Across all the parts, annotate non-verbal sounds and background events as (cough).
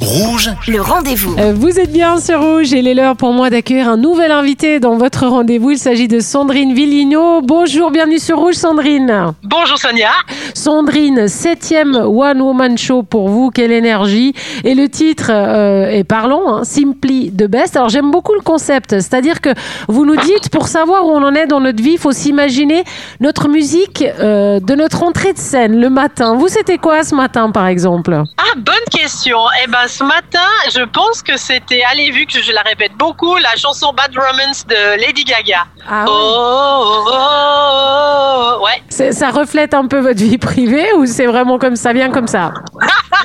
Rouge, Le rendez-vous. Euh, Vous êtes bien sur Rouge et il est l'heure pour moi d'accueillir un nouvel invité dans votre rendez-vous. Il s'agit de Sandrine Villino. Bonjour, bienvenue sur Rouge Sandrine. Bonjour Sonia. Sandrine, septième One Woman Show pour vous, quelle énergie. Et le titre euh, est parlant, hein, Simply the Best. Alors j'aime beaucoup le concept, c'est-à-dire que vous nous dites, pour savoir où on en est dans notre vie, il faut s'imaginer notre musique euh, de notre entrée de scène le matin. Vous, c'était quoi ce matin par exemple? Ah, bonne question. Eh ben, ce matin, je pense que c'était, allez, vu que je la répète beaucoup, la chanson Bad Romance de Lady Gaga. Ah oh, oh, oh, oh, oh. ouais. Ça reflète un peu votre vie privée ou c'est vraiment comme ça, bien comme ça?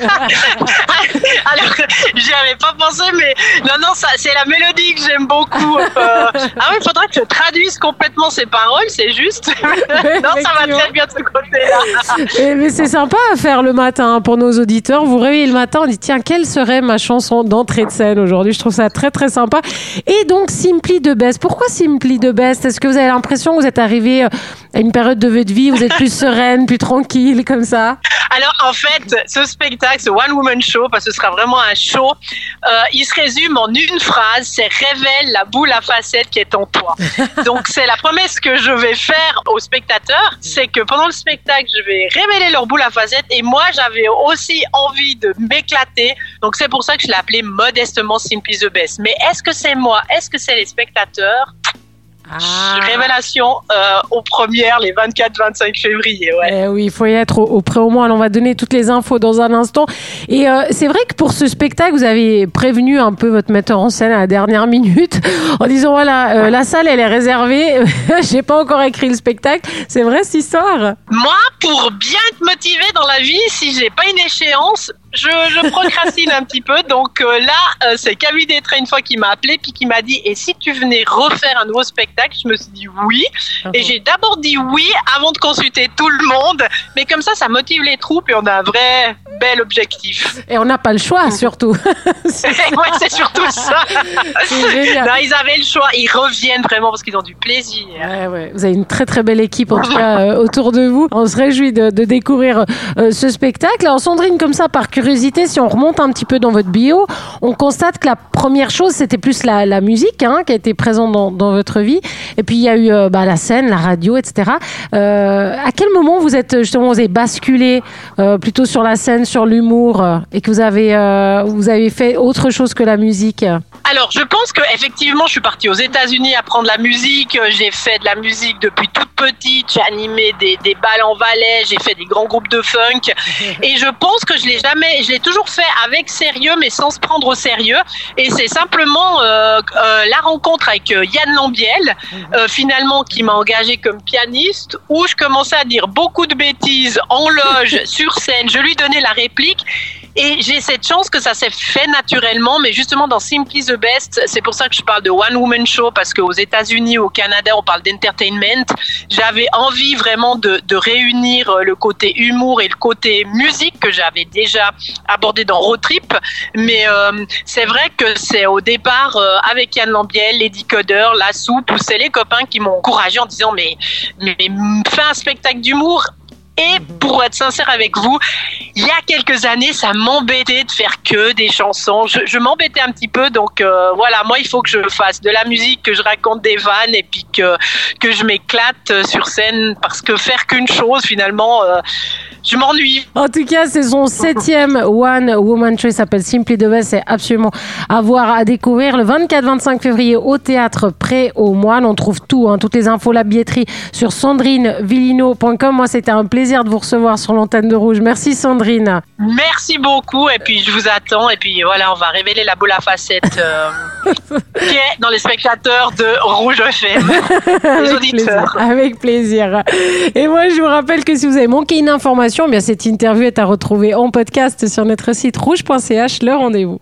(laughs) Alors, j'y avais pas pensé, mais non, non, ça, c'est la mélodie que j'aime beaucoup. Euh, ah oui, il faudrait que je traduise complètement ces paroles, c'est juste. (laughs) non, ça va très bien de ce côté-là. Eh, Mais c'est sympa à faire le matin hein, pour nos auditeurs. Vous réveillez le matin, on dit tiens, quelle serait ma chanson d'entrée de scène aujourd'hui? Je trouve ça très très sympa. Et donc Simply de Best. Pourquoi Simply de Best? Est-ce que vous avez l'impression que vous êtes arrivé euh, à une période de votre vie où vous êtes plus sereine, plus tranquille comme ça? Alors en fait, ce spectacle, ce One Woman Show, parce que ce sera vraiment un show, euh, il se résume en une phrase, c'est révèle la boule à facettes qui est en toi. (laughs) Donc c'est la promesse que je vais faire aux spectateurs, c'est que pendant le spectacle, je vais révéler leur boule à facettes et moi j'avais aussi envie de m'éclater. Donc c'est pour ça que je l'ai appelé modestement Simply the Best. Mais est-ce que c'est moi? Est-ce que c'est les spectateurs? Révélation euh, aux premières les 24-25 février. Ouais. Eh oui, il faut y être au, au près au moins. On va donner toutes les infos dans un instant. Et euh, c'est vrai que pour ce spectacle, vous avez prévenu un peu votre metteur en scène à la dernière minute (laughs) en disant voilà, euh, la salle elle est réservée. (laughs) J'ai pas encore écrit le spectacle. C'est vrai cette histoire? Moi, pour bien être motivée dans la vie, si j'ai pas une échéance, je, je procrastine un petit peu. Donc euh, là, euh, c'est Camille Détré une fois qui m'a appelé puis qui m'a dit et si tu venais refaire un nouveau spectacle? Je me suis dit oui. Et j'ai d'abord dit oui avant de consulter tout le monde. Mais comme ça, ça motive les troupes et on a un vrai bel objectif. Et on n'a pas le choix surtout. (laughs) ouais, c'est surtout ça. C'est génial. Non, ils avaient le choix. Ils reviennent vraiment parce qu'ils ont du plaisir. Ouais, ouais. Vous avez une très très belle équipe en tout (laughs) cas euh, autour de vous. On se réjouit de, de découvrir euh, ce spectacle. Alors Sandrine, comme ça, par curiosité, si on remonte un petit peu dans votre bio, on constate que la première chose, c'était plus la, la musique hein, qui a été présente dans, dans votre vie. Et puis il y a eu euh, bah, la scène, la radio, etc. À quel moment vous êtes justement, vous avez basculé plutôt sur la scène, sur l'humour, euh, et que euh, vous avez fait autre chose que la musique Alors, je pense que effectivement, je suis partie aux États-Unis apprendre la musique. Euh, J'ai fait de la musique depuis toute petite. J'ai animé des, des balles en Valais. J'ai fait des grands groupes de funk. (laughs) Et je pense que je l'ai jamais, je l'ai toujours fait avec sérieux, mais sans se prendre au sérieux. Et c'est simplement euh, euh, la rencontre avec Yann Lambiel, euh, finalement, qui m'a engagé comme pianiste, où je commençais à dire beaucoup de bêtises en loge, (laughs) sur scène. Je lui donnais la réplique. Et j'ai cette chance que ça s'est fait naturellement, mais justement dans Simply the Best, c'est pour ça que je parle de One Woman Show, parce qu'aux États-Unis, au Canada, on parle d'entertainment. J'avais envie vraiment de, réunir euh, le côté humour et le côté musique que j'avais déjà abordé dans Road Trip. Mais euh, c'est vrai que c'est au départ euh, avec Yann Lambiel, Lady Coder, La Soupe, c'est les copains qui m'ont encouragé en disant mais, mais, mais fais un spectacle d'humour et pour être sincère avec vous, il y a quelques années, ça m'embêtait de faire que des chansons. Je, m'embêtais un petit peu, donc euh, voilà, moi il faut que je fasse de la musique, que je raconte des vannes et puis que que je m'éclate euh, sur scène parce que faire qu'une chose finalement, euh, je m'ennuie. En tout cas, c'est son septième One Woman Show. S'appelle Simply the Best. C'est absolument à voir, à découvrir. Le 24-25 février au théâtre Pré au Moine. On trouve tout, hein, toutes les infos, la billetterie sur sandrinevillino.com. Moi, c'était un plaisir de vous recevoir sur l'antenne de Rouge. Merci Sandrine. Merci beaucoup et puis je vous attends et puis voilà, on va révéler la boule à facettes euh, (laughs) qui est dans les spectateurs de Rouge FM, les Avec auditeurs. plaisir. Avec plaisir. Et moi, je vous rappelle que si vous avez manqué une information, eh bien cette interview est à retrouver en podcast sur notre site rouge.ch. Le rendez-vous.